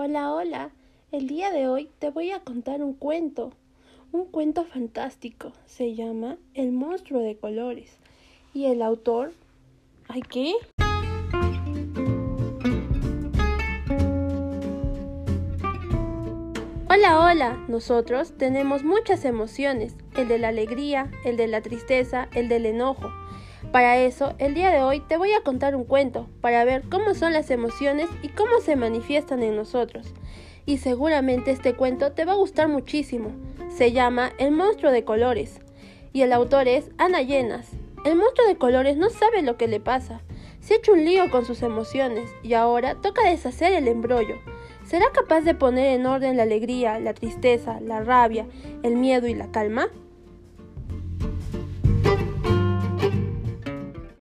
Hola, hola. El día de hoy te voy a contar un cuento. Un cuento fantástico. Se llama El monstruo de colores. Y el autor... ¿Ay qué? Hola, hola. Nosotros tenemos muchas emociones. El de la alegría, el de la tristeza, el del enojo. Para eso, el día de hoy te voy a contar un cuento, para ver cómo son las emociones y cómo se manifiestan en nosotros. Y seguramente este cuento te va a gustar muchísimo. Se llama El monstruo de colores. Y el autor es Ana Llenas. El monstruo de colores no sabe lo que le pasa. Se ha hecho un lío con sus emociones y ahora toca deshacer el embrollo. ¿Será capaz de poner en orden la alegría, la tristeza, la rabia, el miedo y la calma?